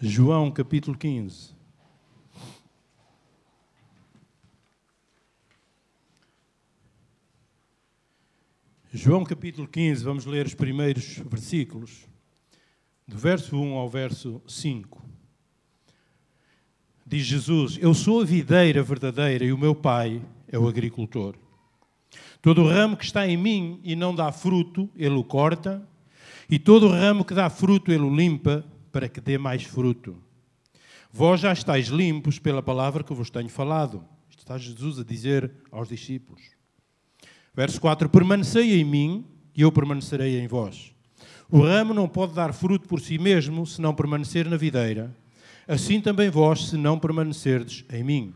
João capítulo 15. João capítulo 15, vamos ler os primeiros versículos, do verso 1 ao verso 5. Diz Jesus: Eu sou a videira verdadeira e o meu pai é o agricultor. Todo o ramo que está em mim e não dá fruto, ele o corta, e todo o ramo que dá fruto, ele o limpa, para que dê mais fruto. Vós já estáis limpos pela palavra que vos tenho falado. Isto está Jesus a dizer aos discípulos. Verso 4: Permanecei em mim e eu permanecerei em vós. O ramo não pode dar fruto por si mesmo se não permanecer na videira. Assim também vós, se não permanecerdes em mim.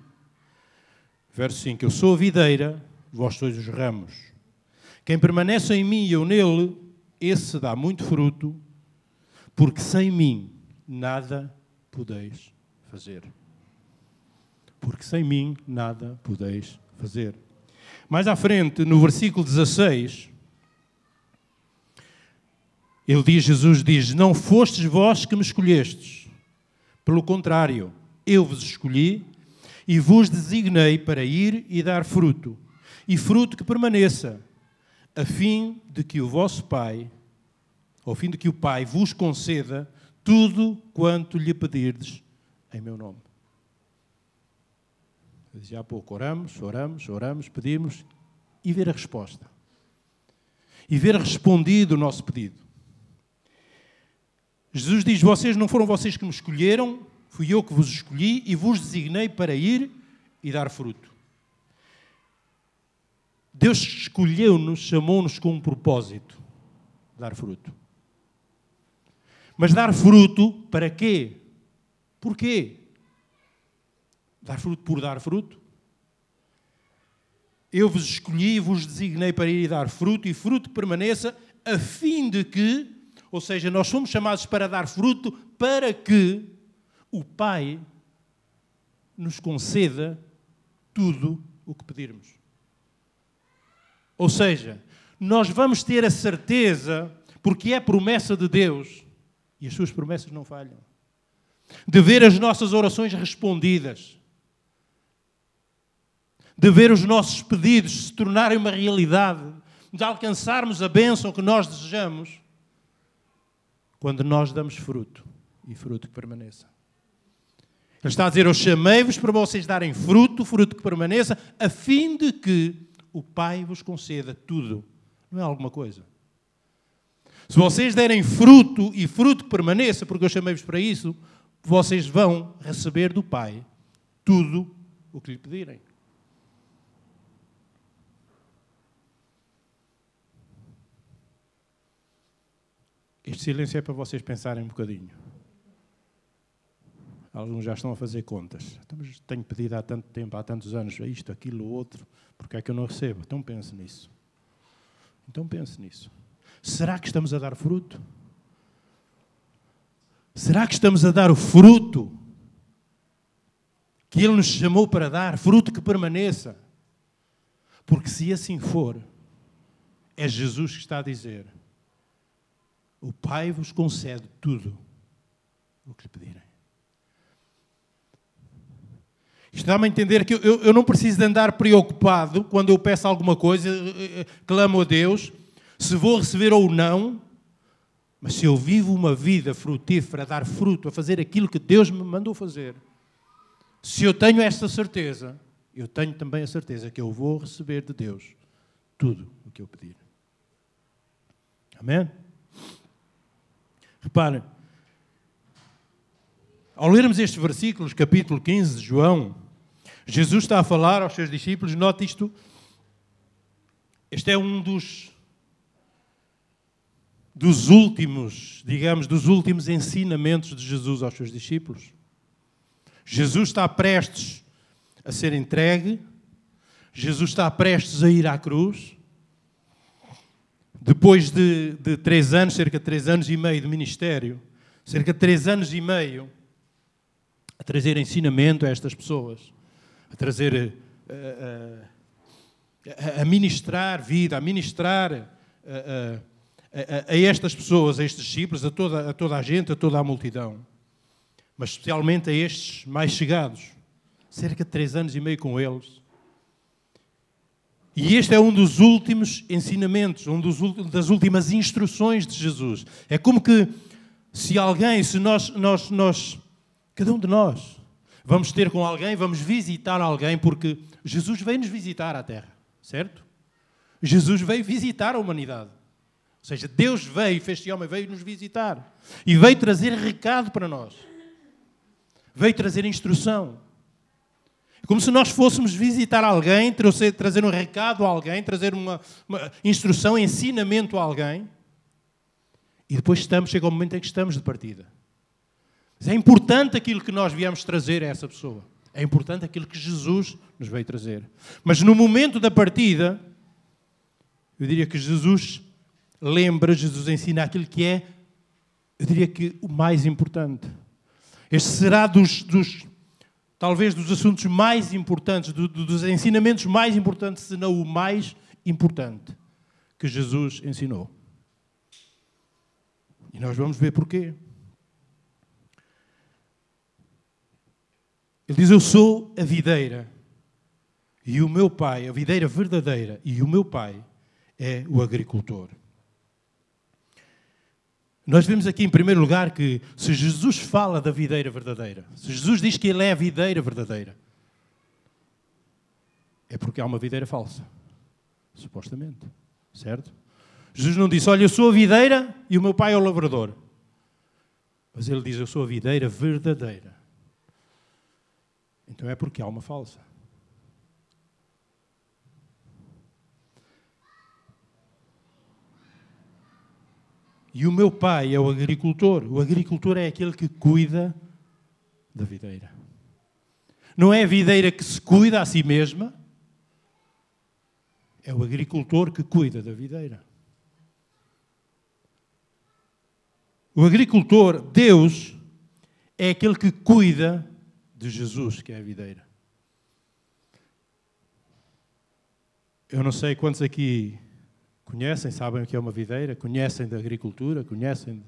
Verso 5: Eu sou a videira, vós sois os ramos. Quem permanece em mim e eu nele, esse dá muito fruto, porque sem mim nada podeis fazer. Porque sem mim nada podeis fazer. Mais à frente, no versículo 16, ele diz, Jesus diz: Não fostes vós que me escolhestes. Pelo contrário, eu vos escolhi e vos designei para ir e dar fruto, e fruto que permaneça, a fim de que o vosso Pai, ao fim de que o Pai vos conceda tudo quanto lhe pedirdes em meu nome. Eu dizia há pouco, oramos, oramos, oramos, pedimos e ver a resposta. E ver respondido o nosso pedido. Jesus diz: Vocês não foram vocês que me escolheram, fui eu que vos escolhi e vos designei para ir e dar fruto. Deus escolheu-nos, chamou-nos com um propósito: dar fruto. Mas dar fruto para quê? Porquê? Dar fruto por dar fruto? Eu vos escolhi e vos designei para ir dar fruto, e fruto permaneça, a fim de que, ou seja, nós somos chamados para dar fruto para que o Pai nos conceda tudo o que pedirmos. Ou seja, nós vamos ter a certeza, porque é promessa de Deus, e as suas promessas não falham, de ver as nossas orações respondidas de ver os nossos pedidos se tornarem uma realidade, de alcançarmos a bênção que nós desejamos, quando nós damos fruto e fruto que permaneça. Ele está a dizer: Eu chamei-vos para vocês darem fruto, fruto que permaneça, a fim de que o Pai vos conceda tudo. Não é alguma coisa. Se vocês derem fruto e fruto que permaneça, porque eu chamei-vos para isso, vocês vão receber do Pai tudo o que lhe pedirem. Este silêncio é para vocês pensarem um bocadinho. Alguns já estão a fazer contas. Então, tenho pedido há tanto tempo, há tantos anos, isto, aquilo, outro, porque é que eu não recebo? Então pense nisso. Então pense nisso. Será que estamos a dar fruto? Será que estamos a dar o fruto que Ele nos chamou para dar? Fruto que permaneça? Porque se assim for, é Jesus que está a dizer: o Pai vos concede tudo o que lhe pedirem. Isto dá-me a entender que eu, eu, não preciso de andar preocupado quando eu peço alguma coisa, eh, eh, clamo a Deus, se vou receber ou não, mas se eu vivo uma vida frutífera, a dar fruto, a fazer aquilo que Deus me mandou fazer, se eu tenho esta certeza, eu tenho também a certeza que eu vou receber de Deus tudo o que eu pedir. Amém? Reparem, ao lermos estes versículos, capítulo 15 de João, Jesus está a falar aos seus discípulos, note isto, este é um dos, dos últimos, digamos, dos últimos ensinamentos de Jesus aos seus discípulos. Jesus está prestes a ser entregue, Jesus está prestes a ir à cruz, depois de, de três anos, cerca de três anos e meio de ministério, cerca de três anos e meio, a trazer ensinamento a estas pessoas, a trazer, a, eh, a, eh, a ministrar vida, a ministrar a, a, estas pessoas, a estes discípulos, a toda, a toda a gente, a toda a multidão. mas especialmente a estes mais chegados. Cerca de três anos e meio com eles. E este é um dos últimos ensinamentos, um dos, das últimas instruções de Jesus. É como que se alguém, se nós, nós, nós, cada um de nós, vamos ter com alguém, vamos visitar alguém, porque Jesus veio nos visitar à Terra, certo? Jesus veio visitar a humanidade. Ou seja, Deus veio, fez-se homem, veio nos visitar. E veio trazer recado para nós. Veio trazer instrução. Como se nós fôssemos visitar alguém, trazer um recado a alguém, trazer uma, uma instrução, ensinamento a alguém. E depois estamos, chega o momento em que estamos de partida. Mas é importante aquilo que nós viemos trazer a essa pessoa. É importante aquilo que Jesus nos veio trazer. Mas no momento da partida, eu diria que Jesus lembra, Jesus ensina aquilo que é, eu diria que o mais importante. Este será dos, dos talvez dos assuntos mais importantes, do, dos ensinamentos mais importantes, se não o mais importante que Jesus ensinou. E nós vamos ver porquê. Ele diz: Eu sou a videira, e o meu pai, a videira verdadeira, e o meu pai é o agricultor. Nós vemos aqui, em primeiro lugar, que se Jesus fala da videira verdadeira, se Jesus diz que Ele é a videira verdadeira, é porque há uma videira falsa. Supostamente. Certo? Jesus não disse, olha, eu sou a videira e o meu pai é o lavrador. Mas ele diz, eu sou a videira verdadeira. Então é porque há uma falsa. E o meu pai é o agricultor. O agricultor é aquele que cuida da videira. Não é a videira que se cuida a si mesma, é o agricultor que cuida da videira. O agricultor, Deus, é aquele que cuida de Jesus, que é a videira. Eu não sei quantos aqui Conhecem, sabem o que é uma videira, conhecem da agricultura, conhecem. De...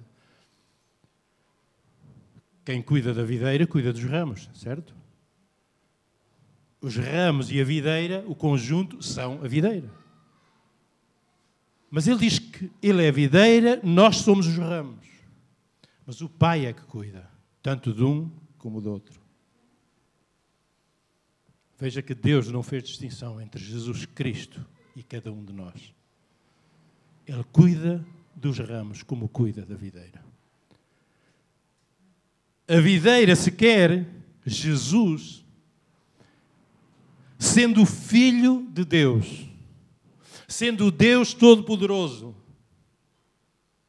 Quem cuida da videira cuida dos ramos, certo? Os ramos e a videira, o conjunto, são a videira. Mas ele diz que ele é a videira, nós somos os ramos. Mas o Pai é que cuida, tanto de um como do outro. Veja que Deus não fez distinção entre Jesus Cristo e cada um de nós. Ele cuida dos ramos como cuida da videira. A videira se quer Jesus, sendo Filho de Deus, sendo Deus Todo-Poderoso,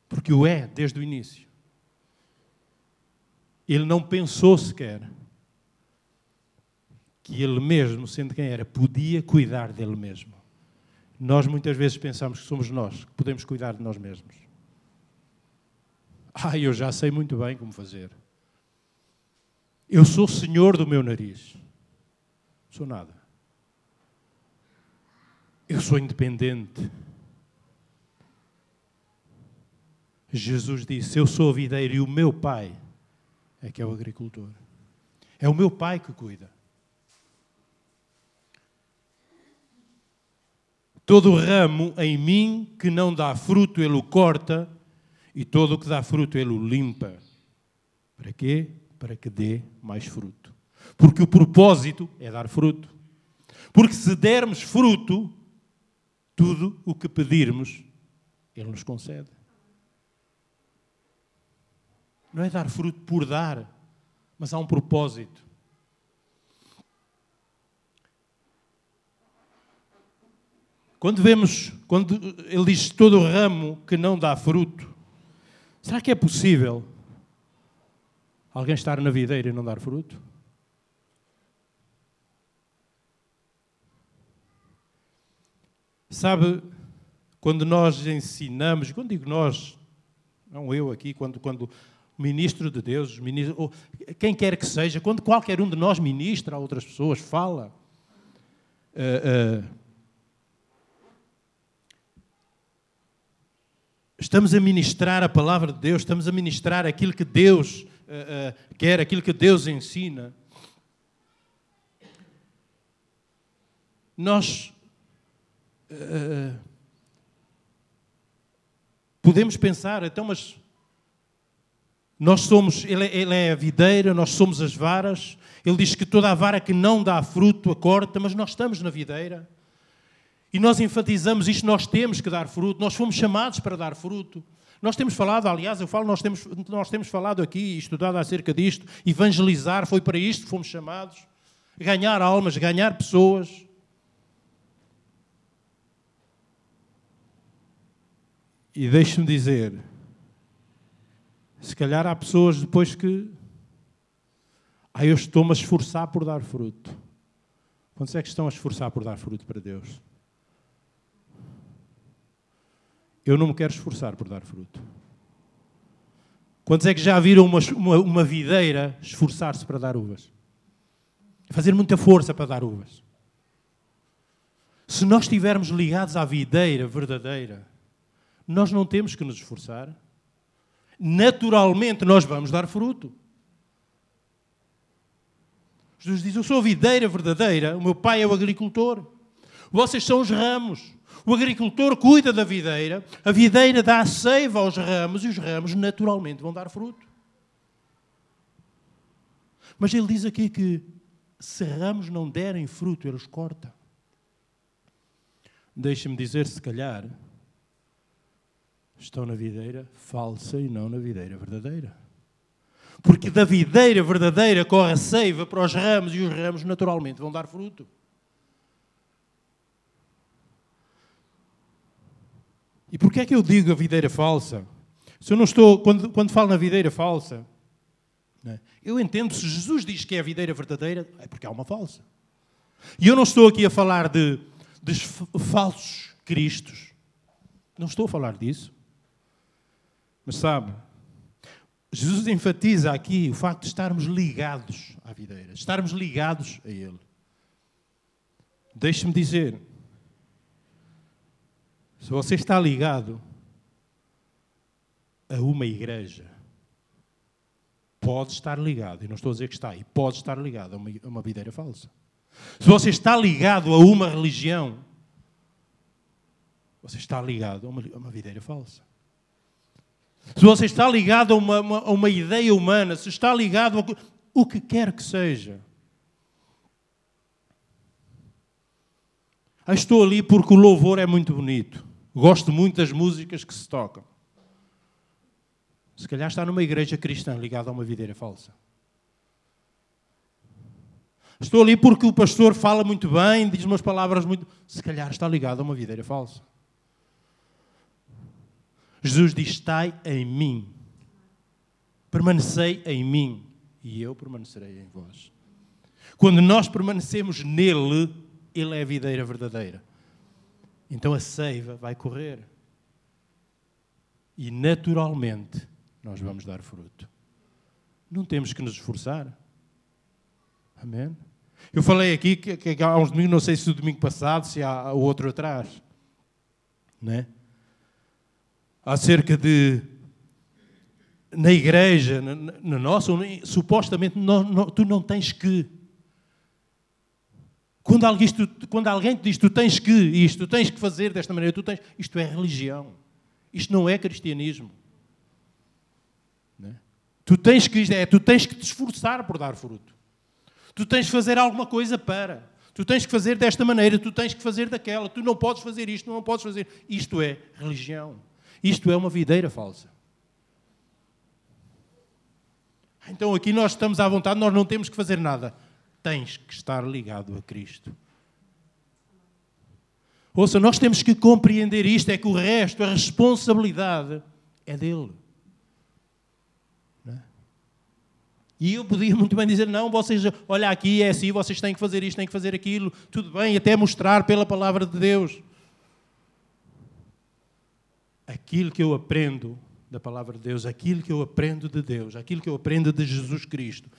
porque o é desde o início. Ele não pensou sequer que ele mesmo, sendo quem era, podia cuidar dele mesmo. Nós muitas vezes pensamos que somos nós, que podemos cuidar de nós mesmos. Ah, eu já sei muito bem como fazer. Eu sou senhor do meu nariz. Sou nada. Eu sou independente. Jesus disse: Eu sou a videira e o meu pai é que é o agricultor. É o meu pai que cuida. Todo ramo em mim que não dá fruto, ele o corta, e todo o que dá fruto, ele o limpa. Para quê? Para que dê mais fruto. Porque o propósito é dar fruto. Porque se dermos fruto, tudo o que pedirmos, ele nos concede. Não é dar fruto por dar, mas há um propósito. Quando vemos, quando ele diz todo ramo que não dá fruto, será que é possível alguém estar na videira e não dar fruto? Sabe, quando nós ensinamos, quando digo nós, não eu aqui, quando, quando o ministro de Deus, ministro, quem quer que seja, quando qualquer um de nós ministra a outras pessoas, fala, uh, uh, Estamos a ministrar a palavra de Deus, estamos a ministrar aquilo que Deus uh, uh, quer, aquilo que Deus ensina, nós uh, podemos pensar, então, mas nós somos, ele, ele é a videira, nós somos as varas. Ele diz que toda a vara que não dá fruto a corta, mas nós estamos na videira. E nós enfatizamos isto, nós temos que dar fruto, nós fomos chamados para dar fruto. Nós temos falado, aliás, eu falo, nós temos, nós temos falado aqui, estudado acerca disto, evangelizar, foi para isto que fomos chamados. Ganhar almas, ganhar pessoas. E deixe-me dizer, se calhar há pessoas depois que. Ah, eu estou-me a esforçar por dar fruto. Quantos é que estão a esforçar por dar fruto para Deus? Eu não me quero esforçar por dar fruto. Quantos é que já viram uma, uma, uma videira esforçar-se para dar uvas? Fazer muita força para dar uvas. Se nós estivermos ligados à videira verdadeira, nós não temos que nos esforçar naturalmente nós vamos dar fruto. Jesus diz: Eu sou a videira verdadeira, o meu pai é o agricultor. Vocês são os ramos. O agricultor cuida da videira, a videira dá seiva aos ramos e os ramos naturalmente vão dar fruto. Mas ele diz aqui que se ramos não derem fruto, ele os corta. Deixe-me dizer, se calhar, estão na videira falsa e não na videira verdadeira. Porque da videira verdadeira corre a seiva para os ramos e os ramos naturalmente vão dar fruto. E porquê é que eu digo a videira falsa? Se eu não estou, quando, quando falo na videira falsa, né, eu entendo se Jesus diz que é a videira verdadeira, é porque há uma falsa. E eu não estou aqui a falar de, de falsos cristos. Não estou a falar disso. Mas sabe, Jesus enfatiza aqui o facto de estarmos ligados à videira, estarmos ligados a Ele. Deixe-me dizer, se você está ligado a uma igreja, pode estar ligado, e não estou a dizer que está, e pode estar ligado a uma, a uma videira falsa. Se você está ligado a uma religião, você está ligado a uma, a uma videira falsa. Se você está ligado a uma, a uma ideia humana, se está ligado a o que quer que seja. Estou ali porque o louvor é muito bonito. Gosto muito das músicas que se tocam. Se calhar está numa igreja cristã ligada a uma videira falsa. Estou ali porque o pastor fala muito bem, diz umas palavras muito. Se calhar está ligado a uma videira falsa. Jesus diz: Estai em mim, permanecei em mim, e eu permanecerei em vós. Quando nós permanecemos nele, ele é a videira verdadeira. Então a seiva vai correr. E naturalmente nós vamos dar fruto. Não temos que nos esforçar. Amém? Eu falei aqui que, que há uns domingos, não sei se o domingo passado, se há o outro atrás, né? acerca de na igreja, na, na nossa, supostamente não, não, tu não tens que. Quando alguém, quando alguém te diz tu tens que isto, tu tens que fazer desta maneira, tu tens, isto é religião. Isto não é cristianismo. Né? Tu tens que é, tu tens que te esforçar por dar fruto. Tu tens que fazer alguma coisa para. Tu tens que fazer desta maneira, tu tens que fazer daquela. Tu não podes fazer isto, não podes fazer. Isto é religião. Isto é uma videira falsa. Então aqui nós estamos à vontade, nós não temos que fazer nada. Tens que estar ligado a Cristo. Ouça, nós temos que compreender isto: é que o resto, a responsabilidade, é dele. É? E eu podia muito bem dizer: não, vocês, olha aqui, é assim, vocês têm que fazer isto, têm que fazer aquilo, tudo bem, até mostrar pela palavra de Deus aquilo que eu aprendo da palavra de Deus, aquilo que eu aprendo de Deus, aquilo que eu aprendo de Jesus Cristo,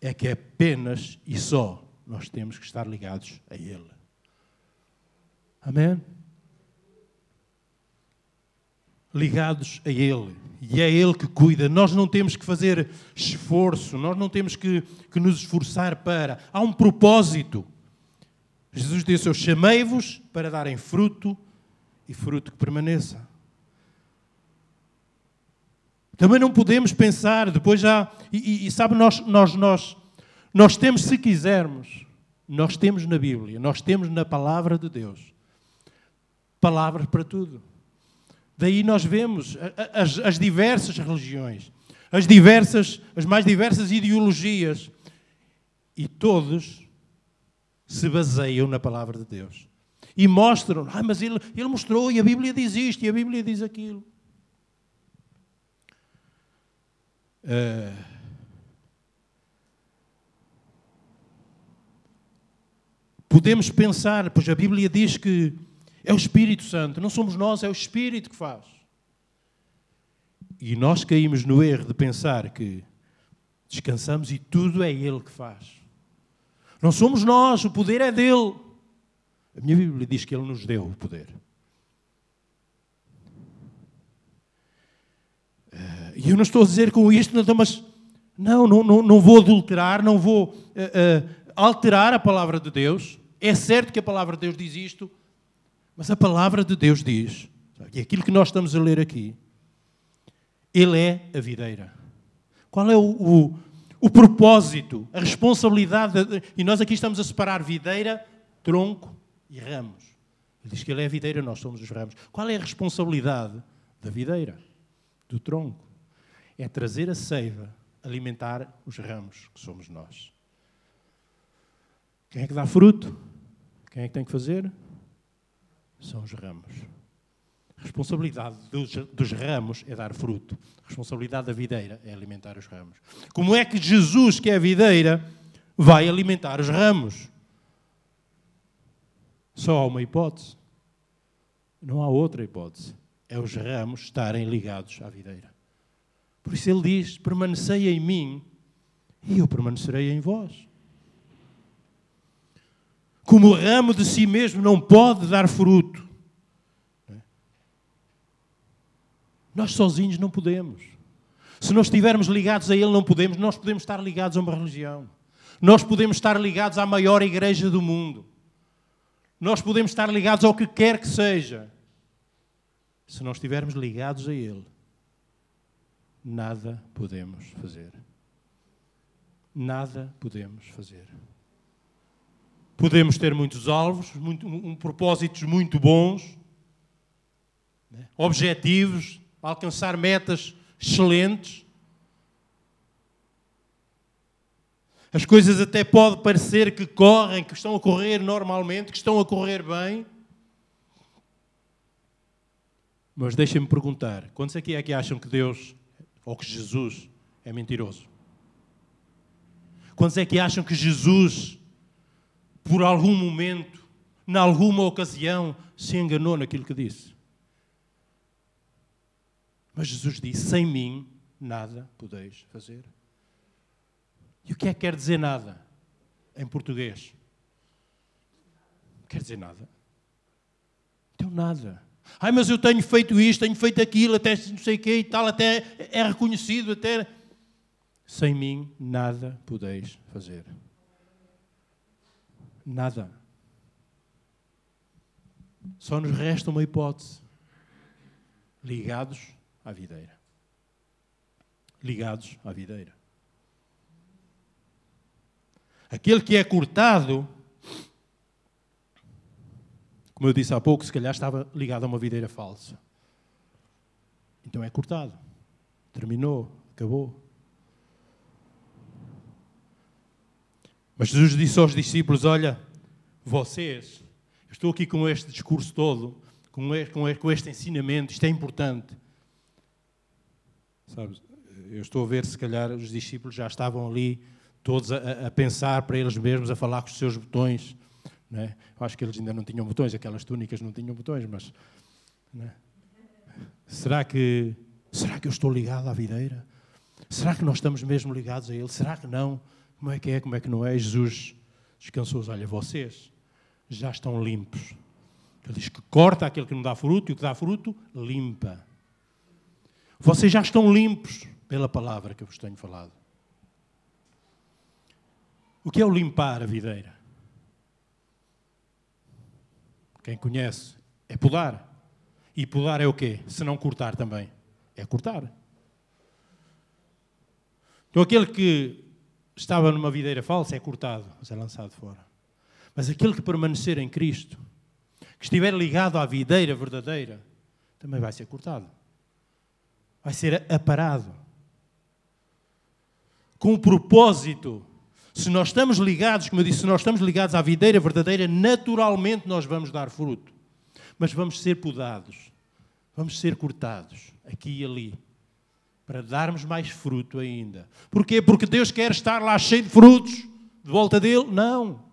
é que apenas e só nós temos que estar ligados a Ele. Amém? ligados a Ele. E é Ele que cuida. Nós não temos que fazer esforço, nós não temos que, que nos esforçar para. Há um propósito. Jesus disse: Eu chamei-vos para darem fruto e fruto que permaneça. Também não podemos pensar, depois já. E, e, e sabe, nós, nós, nós, nós temos, se quisermos, nós temos na Bíblia, nós temos na palavra de Deus, palavras para tudo. Daí nós vemos as, as diversas religiões, as diversas, as mais diversas ideologias, e todos se baseiam na palavra de Deus. E mostram, ah, mas ele, ele mostrou, e a Bíblia diz isto, e a Bíblia diz aquilo. Uh, podemos pensar, pois a Bíblia diz que é o Espírito Santo, não somos nós, é o Espírito que faz. E nós caímos no erro de pensar que descansamos e tudo é Ele que faz. Não somos nós, o poder é dele. A minha Bíblia diz que Ele nos deu o poder. E eu não estou a dizer com isto, então, mas não, não, não, não vou adulterar, não vou uh, uh, alterar a palavra de Deus. É certo que a palavra de Deus diz isto, mas a palavra de Deus diz, e aquilo que nós estamos a ler aqui, Ele é a videira. Qual é o, o, o propósito, a responsabilidade? De, e nós aqui estamos a separar videira, tronco e ramos. Ele diz que Ele é a videira, nós somos os ramos. Qual é a responsabilidade da videira, do tronco? É trazer a seiva, alimentar os ramos, que somos nós. Quem é que dá fruto? Quem é que tem que fazer? são os ramos. A responsabilidade dos, dos, ramos é dar fruto. A responsabilidade da videira é alimentar os ramos. Como é que Jesus, que é a videira, vai alimentar os ramos? Só há uma hipótese. Não há outra hipótese. É os ramos estarem ligados à videira. Por isso ele diz: permanecei em mim e eu permanecerei em vós. Como o ramo de si mesmo não pode dar fruto, nós sozinhos não podemos. Se nós estivermos ligados a Ele, não podemos. Nós podemos estar ligados a uma religião. Nós podemos estar ligados à maior igreja do mundo. Nós podemos estar ligados ao que quer que seja. Se não estivermos ligados a Ele, nada podemos fazer. Nada podemos fazer. Podemos ter muitos alvos, muito, um, propósitos muito bons, né? objetivos, alcançar metas excelentes. As coisas até pode parecer que correm, que estão a correr normalmente, que estão a correr bem. Mas deixem-me perguntar: quantos aqui é que acham que Deus ou que Jesus é mentiroso? Quantos é que acham que Jesus por algum momento, em alguma ocasião, se enganou naquilo que disse. Mas Jesus disse: Sem mim nada podeis fazer. E o que é que quer dizer nada em português? Quer dizer nada. Então, nada. Ai, mas eu tenho feito isto, tenho feito aquilo, até não sei o quê e tal, até é reconhecido, até. Sem mim nada podeis fazer. Nada. Só nos resta uma hipótese: ligados à videira. Ligados à videira. Aquele que é cortado, como eu disse há pouco, se calhar estava ligado a uma videira falsa. Então é cortado. Terminou, acabou. Mas Jesus disse aos discípulos: Olha, vocês, eu estou aqui com este discurso todo, com este, com este ensinamento, isto é importante. Sabes, eu estou a ver, se calhar, os discípulos já estavam ali, todos a, a pensar para eles mesmos, a falar com os seus botões. Né? Eu acho que eles ainda não tinham botões, aquelas túnicas não tinham botões, mas. Né? Será que será que eu estou ligado à videira? Será que nós estamos mesmo ligados a Ele? Será que não? Como é que é, como é que não é? Jesus descansou os olha, vocês já estão limpos. Ele diz que corta aquele que não dá fruto e o que dá fruto, limpa. Vocês já estão limpos pela palavra que eu vos tenho falado. O que é o limpar a videira? Quem conhece é podar. E podar é o quê? Se não cortar também. É cortar. Então aquele que estava numa videira falsa é cortado, mas é lançado fora. Mas aquele que permanecer em Cristo, que estiver ligado à videira verdadeira, também vai ser cortado. Vai ser aparado. Com o propósito se nós estamos ligados, como eu disse, se nós estamos ligados à videira verdadeira, naturalmente nós vamos dar fruto. Mas vamos ser podados, vamos ser cortados, aqui e ali, para darmos mais fruto ainda. Porquê? Porque Deus quer estar lá cheio de frutos, de volta dele? Não.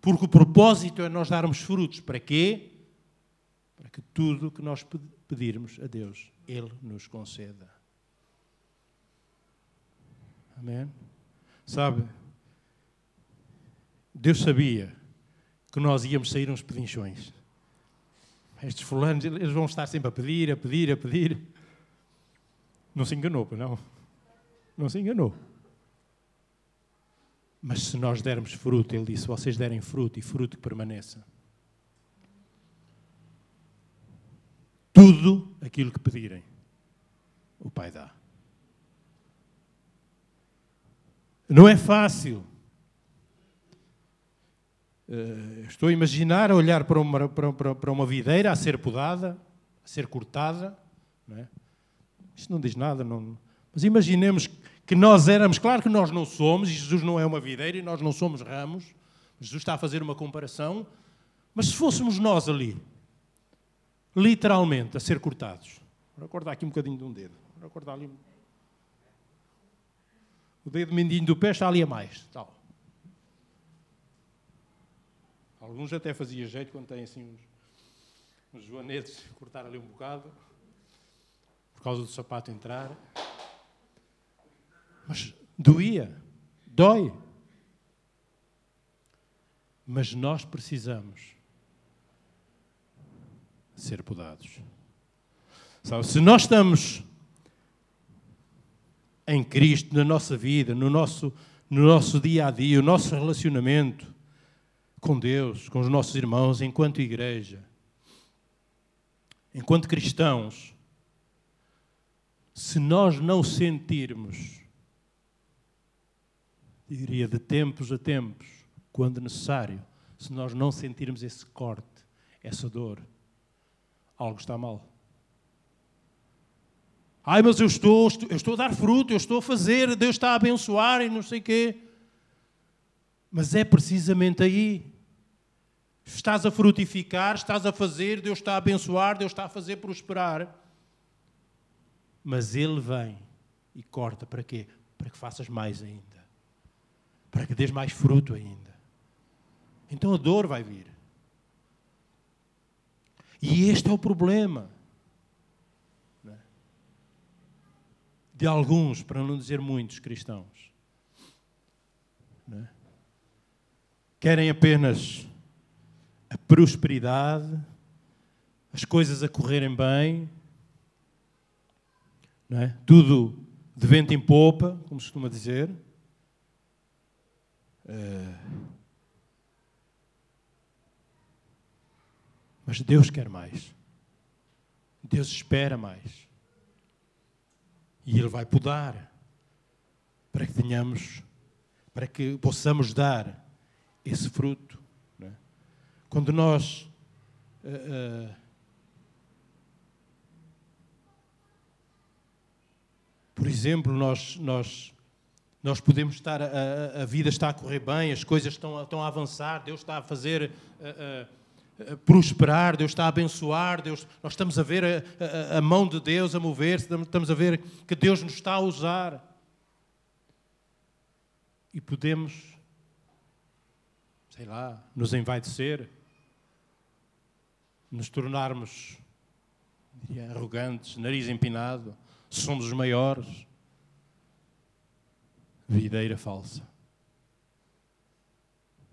Porque o propósito é nós darmos frutos. Para quê? Para que tudo o que nós pedirmos a Deus, Ele nos conceda. Amém? Sabe? Deus sabia que nós íamos sair uns pedinchões. Estes fulanos, eles vão estar sempre a pedir, a pedir, a pedir. Não se enganou, não. Não se enganou. Mas se nós dermos fruto, ele disse: vocês derem fruto e fruto que permaneça. Tudo aquilo que pedirem, o Pai dá. Não é fácil. Uh, estou a imaginar a olhar para uma, para, para, uma videira a ser podada, a ser cortada. Não é? Isto não diz nada, não... mas imaginemos que nós éramos, claro que nós não somos, Jesus não é uma videira e nós não somos ramos, Jesus está a fazer uma comparação, mas se fôssemos nós ali, literalmente, a ser cortados, vou acordar aqui um bocadinho de um dedo, vou acordar ali o dedo mindinho do pé está ali a mais. Tal. Alguns até fazia jeito quando têm assim uns, uns joanetes, cortar ali um bocado, por causa do sapato entrar. Mas doía, dói. Mas nós precisamos ser podados. Sabe, se nós estamos em Cristo, na nossa vida, no nosso, no nosso dia a dia, o nosso relacionamento com Deus, com os nossos irmãos, enquanto igreja, enquanto cristãos, se nós não sentirmos, diria de tempos a tempos, quando necessário, se nós não sentirmos esse corte, essa dor, algo está mal. Ai, mas eu estou, eu estou a dar fruto, eu estou a fazer, Deus está a abençoar e não sei o quê. Mas é precisamente aí. Estás a frutificar, estás a fazer, Deus está a abençoar, Deus está a fazer prosperar. Mas Ele vem e corta para quê? Para que faças mais ainda. Para que dês mais fruto ainda. Então a dor vai vir. E este é o problema. De alguns, para não dizer muitos cristãos. É? Querem apenas a prosperidade, as coisas a correrem bem, é? tudo de vento em popa, como se costuma dizer. É... Mas Deus quer mais. Deus espera mais. E Ele vai podar para que tenhamos, para que possamos dar esse fruto. É? Quando nós uh, uh, por exemplo, nós, nós, nós podemos estar, a, a, vida está a correr bem, as coisas estão, estão a avançar, Deus está a fazer. Uh, prosperar, Deus está a abençoar, Deus, nós estamos a ver a, a, a mão de Deus a mover-se, estamos a ver que Deus nos está a usar. E podemos, sei lá, nos envaidecer, nos tornarmos diria, arrogantes, nariz empinado, somos os maiores. Videira falsa.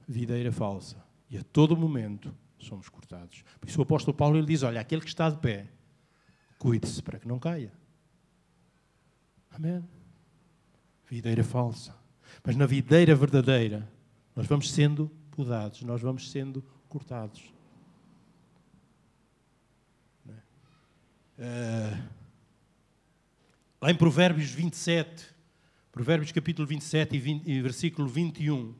Videira falsa. E a todo momento somos cortados. Por isso o apóstolo Paulo ele diz: olha, aquele que está de pé, cuide-se para que não caia. Amém? Videira falsa. Mas na videira verdadeira, nós vamos sendo podados, nós vamos sendo cortados. Uh, lá em Provérbios 27, Provérbios capítulo 27 e, 20, e versículo 21,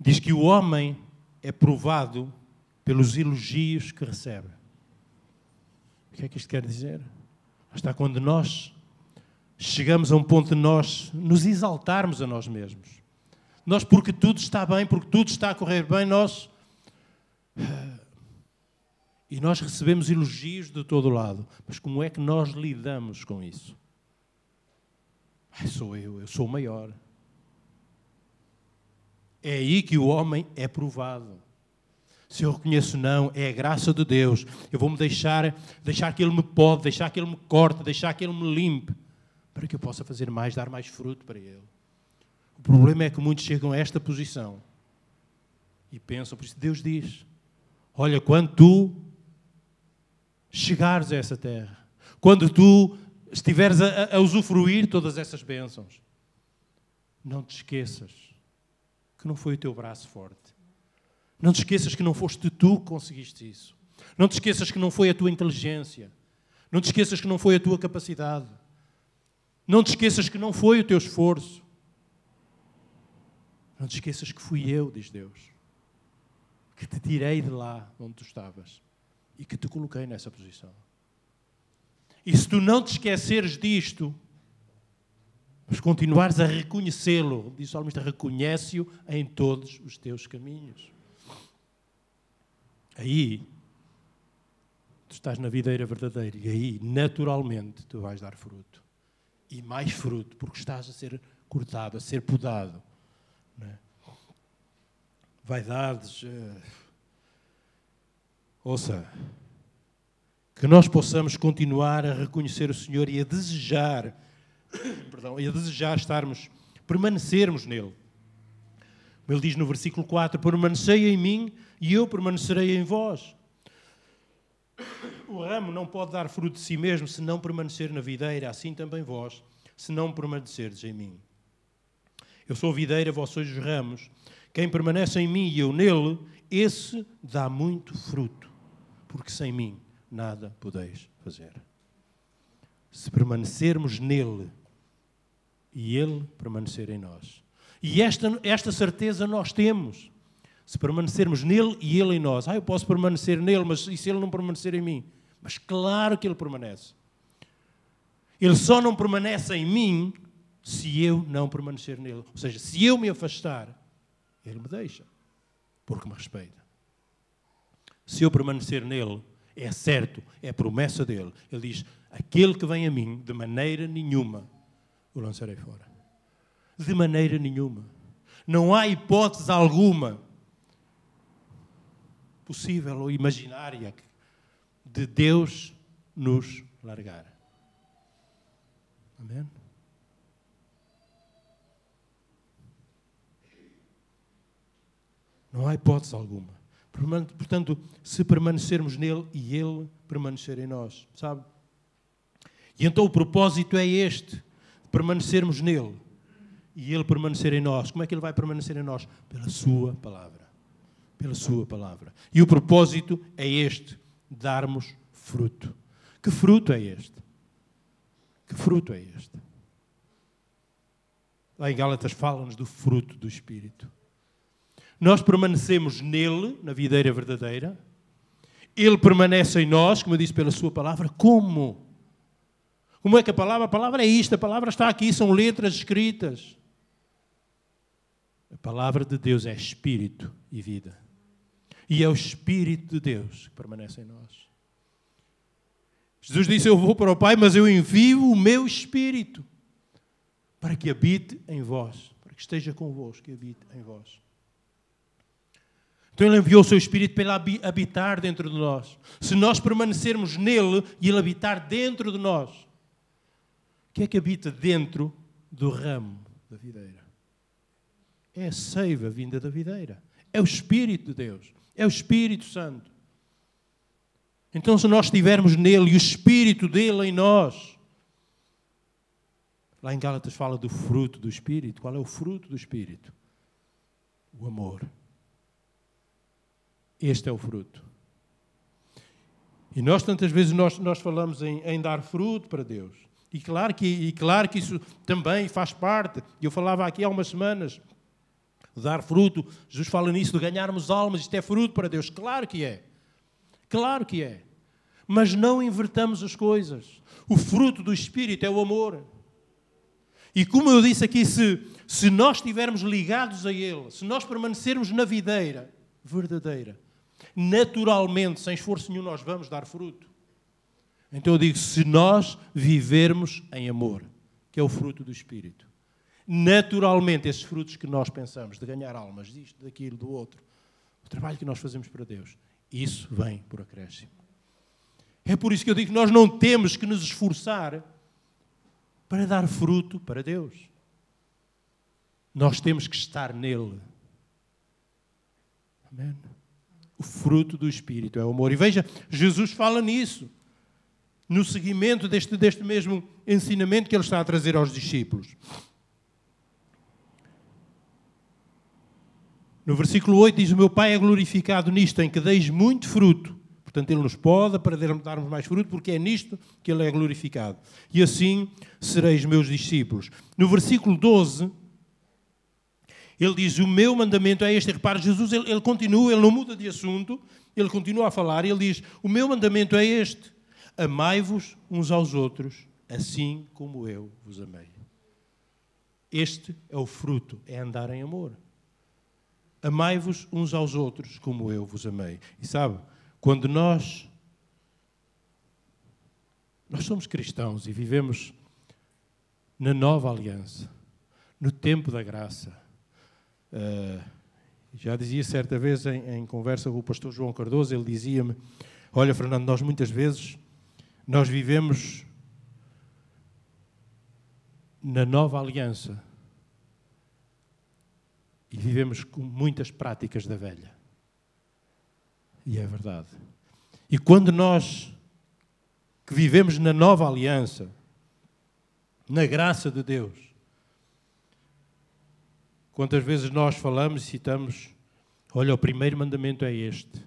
diz que o homem é provado pelos elogios que recebe. O que é que isto quer dizer? Está quando nós chegamos a um ponto de nós nos exaltarmos a nós mesmos. Nós, porque tudo está bem, porque tudo está a correr bem, nós. E nós recebemos elogios de todo lado. Mas como é que nós lidamos com isso? Ai, sou eu, eu sou o maior. É aí que o homem é provado. Se eu reconheço não, é a graça de Deus. Eu vou-me deixar, deixar que Ele me pode, deixar que Ele me corte, deixar que Ele me limpe, para que eu possa fazer mais, dar mais fruto para Ele. O problema é que muitos chegam a esta posição e pensam, por isso Deus diz: Olha, quando tu chegares a essa terra, quando tu estiveres a, a usufruir todas essas bênçãos, não te esqueças que não foi o teu braço forte. Não te esqueças que não foste tu que conseguiste isso. Não te esqueças que não foi a tua inteligência. Não te esqueças que não foi a tua capacidade. Não te esqueças que não foi o teu esforço. Não te esqueças que fui eu, diz Deus, que te tirei de lá onde tu estavas e que te coloquei nessa posição. E se tu não te esqueceres disto, mas continuares a reconhecê-lo, diz o salmista, reconhece-o em todos os teus caminhos. Aí, tu estás na videira verdadeira e aí, naturalmente, tu vais dar fruto. E mais fruto, porque estás a ser cortado, a ser podado. É? Vaidades. Uh... Ouça, que nós possamos continuar a reconhecer o Senhor e a desejar, perdão, e a desejar estarmos, permanecermos nele. Ele diz no versículo 4: Permanecei em mim e eu permanecerei em vós. O ramo não pode dar fruto de si mesmo se não permanecer na videira, assim também vós, se não permanecerdes em mim. Eu sou a videira, vós sois os ramos. Quem permanece em mim e eu nele, esse dá muito fruto, porque sem mim nada podeis fazer. Se permanecermos nele e ele permanecer em nós. E esta, esta certeza nós temos. Se permanecermos nele e ele em nós. Ah, eu posso permanecer nele, mas e se ele não permanecer em mim? Mas claro que ele permanece. Ele só não permanece em mim se eu não permanecer nele. Ou seja, se eu me afastar, ele me deixa, porque me respeita. Se eu permanecer nele, é certo, é promessa dele. Ele diz: Aquele que vem a mim, de maneira nenhuma, o lançarei fora. De maneira nenhuma. Não há hipótese alguma possível ou imaginária de Deus nos largar. Amém? Não há hipótese alguma. Portanto, se permanecermos nele e ele permanecer em nós, sabe? E então o propósito é este: permanecermos nele e ele permanecer em nós. Como é que ele vai permanecer em nós? Pela sua palavra. Pela sua palavra. E o propósito é este: darmos fruto. Que fruto é este? Que fruto é este? Lá em Gálatas fala-nos do fruto do Espírito. Nós permanecemos nele, na videira verdadeira. Ele permanece em nós, como eu disse pela sua palavra. Como? Como é que a palavra? A palavra é isto, a palavra está aqui, são letras escritas. A palavra de Deus é espírito e vida. E é o espírito de Deus que permanece em nós. Jesus disse: Eu vou para o Pai, mas eu envio o meu espírito para que habite em vós, para que esteja convosco, que habite em vós. Então Ele enviou o seu Espírito para ele habitar dentro de nós. Se nós permanecermos nele e Ele habitar dentro de nós, o que é que habita dentro do ramo da videira? É a seiva vinda da videira. É o Espírito de Deus. É o Espírito Santo. Então, se nós estivermos nele e o Espírito dele em nós, lá em Gálatas fala do fruto do Espírito. Qual é o fruto do Espírito? O amor. Este é o fruto. E nós, tantas vezes, nós, nós falamos em, em dar fruto para Deus. E claro, que, e claro que isso também faz parte. Eu falava aqui há umas semanas, dar fruto. Jesus fala nisso, de ganharmos almas. Isto é fruto para Deus. Claro que é. Claro que é. Mas não invertamos as coisas. O fruto do Espírito é o amor. E como eu disse aqui, se, se nós estivermos ligados a Ele, se nós permanecermos na videira verdadeira, naturalmente, sem esforço nenhum, nós vamos dar fruto. Então eu digo: se nós vivermos em amor, que é o fruto do Espírito, naturalmente esses frutos que nós pensamos, de ganhar almas, disto, daquilo, do outro, o trabalho que nós fazemos para Deus, isso vem por acréscimo. É por isso que eu digo que nós não temos que nos esforçar para dar fruto para Deus. Nós temos que estar nele. Amém? O fruto do Espírito é o amor. E veja, Jesus fala nisso, no seguimento deste, deste mesmo ensinamento que ele está a trazer aos discípulos. No versículo 8 diz: O meu Pai é glorificado nisto, em que deis muito fruto. Portanto, Ele nos pode para darmos mais fruto, porque é nisto que Ele é glorificado. E assim sereis meus discípulos. No versículo 12, ele diz: O meu mandamento é este. Repare, Jesus, ele, ele continua, ele não muda de assunto, ele continua a falar ele diz: O meu mandamento é este: Amai-vos uns aos outros, assim como eu vos amei. Este é o fruto, é andar em amor. Amai-vos uns aos outros, como eu vos amei. E sabe, quando nós. Nós somos cristãos e vivemos na nova aliança, no tempo da graça Uh, já dizia certa vez em, em, conversa com o pastor João Cardoso, ele dizia-me: Olha, Fernando, nós muitas vezes nós vivemos na nova aliança e vivemos com muitas práticas da velha. E é verdade. E quando nós que vivemos na nova aliança, na graça de Deus, Quantas vezes nós falamos e citamos, olha, o primeiro mandamento é este: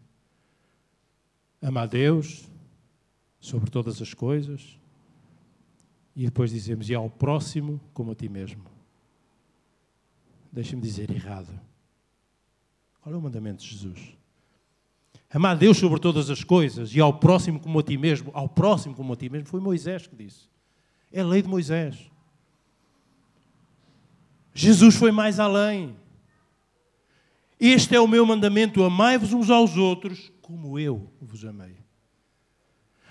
ama a Deus sobre todas as coisas, e depois dizemos, e ao próximo como a ti mesmo. Deixa-me dizer errado. Qual é o mandamento de Jesus? Amar a Deus sobre todas as coisas e ao próximo como a ti mesmo. Ao próximo como a ti mesmo. Foi Moisés que disse. É a lei de Moisés. Jesus foi mais além. Este é o meu mandamento: amai-vos uns aos outros como eu vos amei.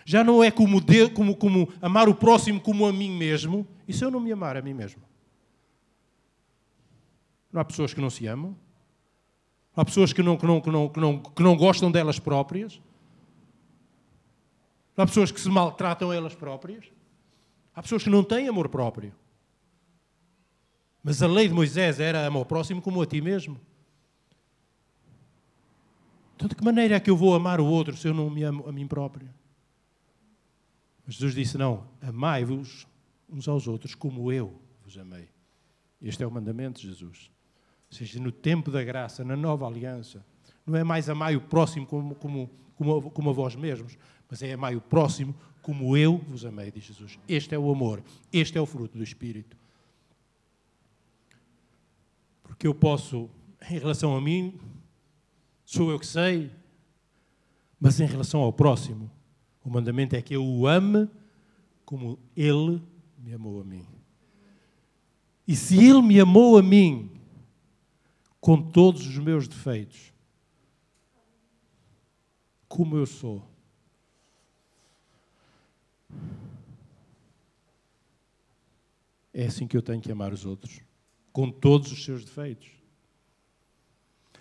Já não é como, Deus, como, como amar o próximo como a mim mesmo. E se eu não me amar a mim mesmo? Não há pessoas que não se amam? Há pessoas que não, que não, que não, que não, que não gostam delas próprias? Há pessoas que se maltratam elas próprias? Há pessoas que não têm amor próprio. Mas a lei de Moisés era amar o próximo como a ti mesmo. Então, de que maneira é que eu vou amar o outro se eu não me amo a mim próprio? Mas Jesus disse: Não, amai-vos uns aos outros como eu vos amei. Este é o mandamento de Jesus. Ou seja, no tempo da graça, na nova aliança, não é mais amai o próximo como, como, como, como a vós mesmos, mas é amai o próximo como eu vos amei, diz Jesus. Este é o amor, este é o fruto do Espírito. Porque eu posso, em relação a mim, sou eu que sei, mas em relação ao próximo, o mandamento é que eu o ame como ele me amou a mim. E se ele me amou a mim com todos os meus defeitos, como eu sou, é assim que eu tenho que amar os outros com todos os seus defeitos.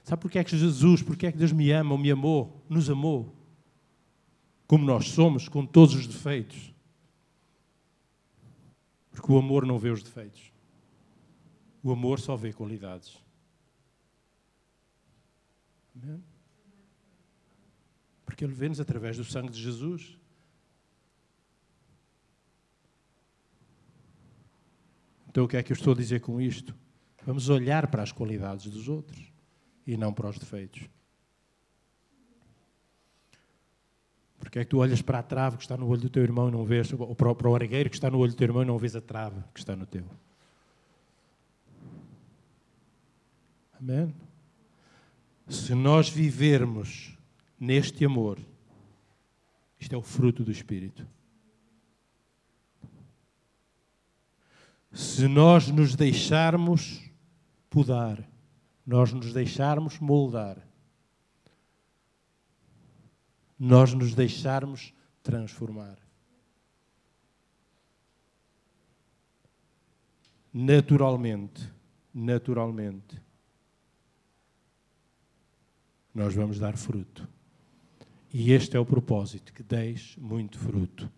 Sabe porquê é que Jesus, porquê é que Deus me ama ou me amou, nos amou? Como nós somos, com todos os defeitos. Porque o amor não vê os defeitos. O amor só vê qualidades. Amém? Porque Ele vê-nos através do sangue de Jesus. Então, o que é que eu estou a dizer com isto? Vamos olhar para as qualidades dos outros e não para os defeitos. Porque é que tu olhas para a trave que está no olho do teu irmão e não vês, ou para o argueiro que está no olho do teu irmão e não vês a trave que está no teu? Amém? Se nós vivermos neste amor, isto é o fruto do Espírito. Se nós nos deixarmos podar, nós nos deixarmos moldar, nós nos deixarmos transformar. Naturalmente, naturalmente, nós vamos dar fruto. E este é o propósito: que deis muito fruto.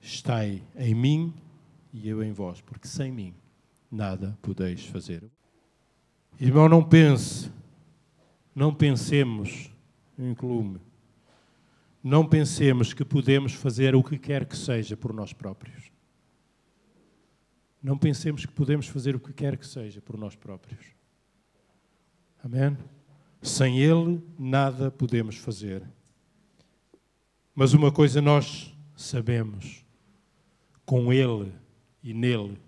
Estai em mim e eu em vós, porque sem mim nada podeis fazer. Irmão, não pense, não pensemos inclume. Não pensemos que podemos fazer o que quer que seja por nós próprios. Não pensemos que podemos fazer o que quer que seja por nós próprios. Amém? Sem Ele, nada podemos fazer. Mas uma coisa nós sabemos: com Ele e nele,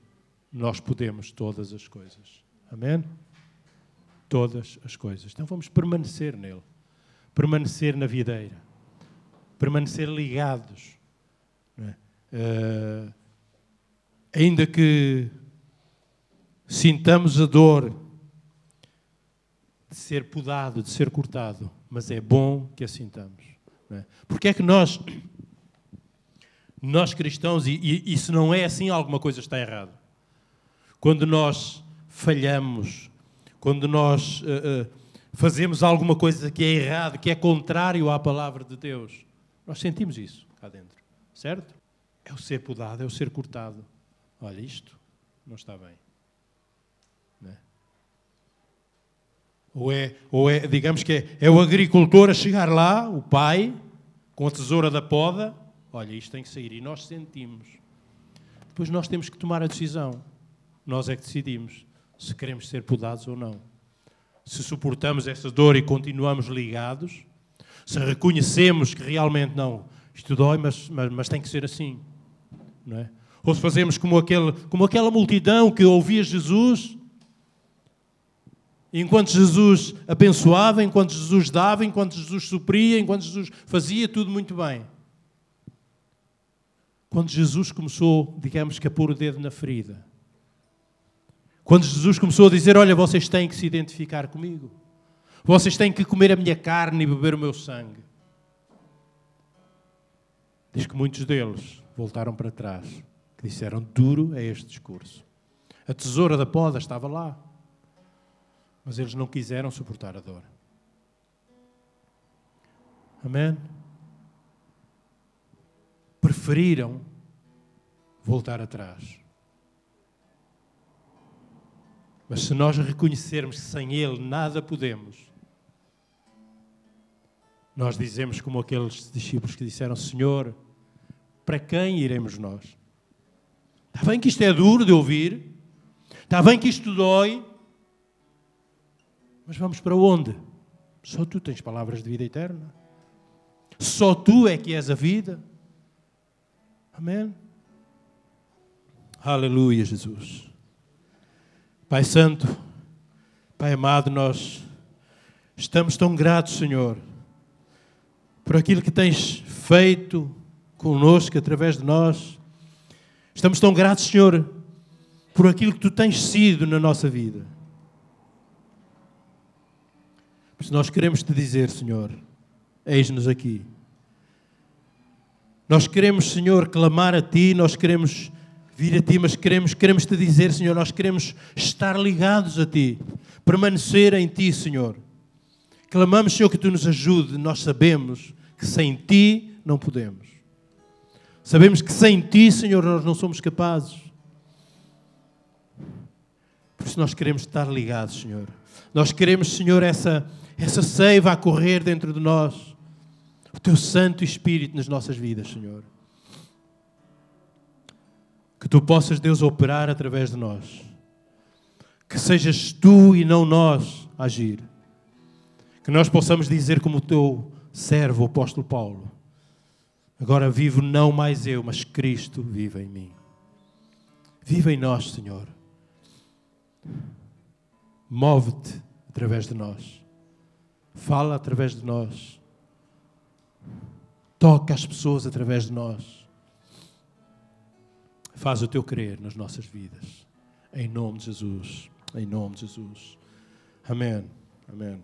nós podemos todas as coisas. Amém? Todas as coisas. Então vamos permanecer nele permanecer na videira, permanecer ligados. É? Uh, ainda que sintamos a dor de ser podado, de ser cortado, mas é bom que a sintamos. É? Porque é que nós, nós cristãos, e, e, e se não é assim, alguma coisa está errada. Quando nós falhamos, quando nós. Uh, uh, fazemos alguma coisa que é errado, que é contrário à palavra de Deus. Nós sentimos isso cá dentro, certo? É o ser podado, é o ser cortado. Olha, isto não está bem. Não é? Ou, é, ou é, digamos que é, é o agricultor a chegar lá, o pai, com a tesoura da poda, olha, isto tem que sair. E nós sentimos. Depois nós temos que tomar a decisão. Nós é que decidimos se queremos ser podados ou não se suportamos essa dor e continuamos ligados, se reconhecemos que realmente não, isto dói, mas, mas, mas tem que ser assim. Não é? Ou se fazemos como, aquele, como aquela multidão que ouvia Jesus, enquanto Jesus abençoava, enquanto Jesus dava, enquanto Jesus supria, enquanto Jesus fazia tudo muito bem. Quando Jesus começou, digamos que a pôr o dedo na ferida, quando Jesus começou a dizer: Olha, vocês têm que se identificar comigo, vocês têm que comer a minha carne e beber o meu sangue. Diz que muitos deles voltaram para trás, que disseram: Duro é este discurso. A tesoura da poda estava lá, mas eles não quiseram suportar a dor. Amém? Preferiram voltar atrás. Mas se nós reconhecermos que sem Ele nada podemos, nós dizemos como aqueles discípulos que disseram: Senhor, para quem iremos nós? Está bem que isto é duro de ouvir, está bem que isto dói, mas vamos para onde? Só tu tens palavras de vida eterna. Só tu é que és a vida. Amém? Aleluia, Jesus. Pai Santo, Pai amado, nós estamos tão gratos, Senhor, por aquilo que tens feito conosco, através de nós. Estamos tão gratos, Senhor, por aquilo que tu tens sido na nossa vida. Mas nós queremos te dizer, Senhor, eis-nos aqui. Nós queremos, Senhor, clamar a Ti, nós queremos vir a Ti, mas queremos, queremos Te dizer, Senhor, nós queremos estar ligados a Ti, permanecer em Ti, Senhor. Clamamos, Senhor, que Tu nos ajude, nós sabemos que sem Ti não podemos. Sabemos que sem Ti, Senhor, nós não somos capazes. Por isso nós queremos estar ligados, Senhor. Nós queremos, Senhor, essa, essa seiva a correr dentro de nós. O Teu Santo Espírito nas nossas vidas, Senhor. Tu possas, Deus, operar através de nós. Que sejas Tu e não nós a agir. Que nós possamos dizer como o Teu servo, o apóstolo Paulo. Agora vivo não mais eu, mas Cristo vive em mim. Viva em nós, Senhor. Move-te através de nós. Fala através de nós. Toca as pessoas através de nós. Faz o teu querer nas nossas vidas. Em nome de Jesus. Em nome de Jesus. Amém. Amém.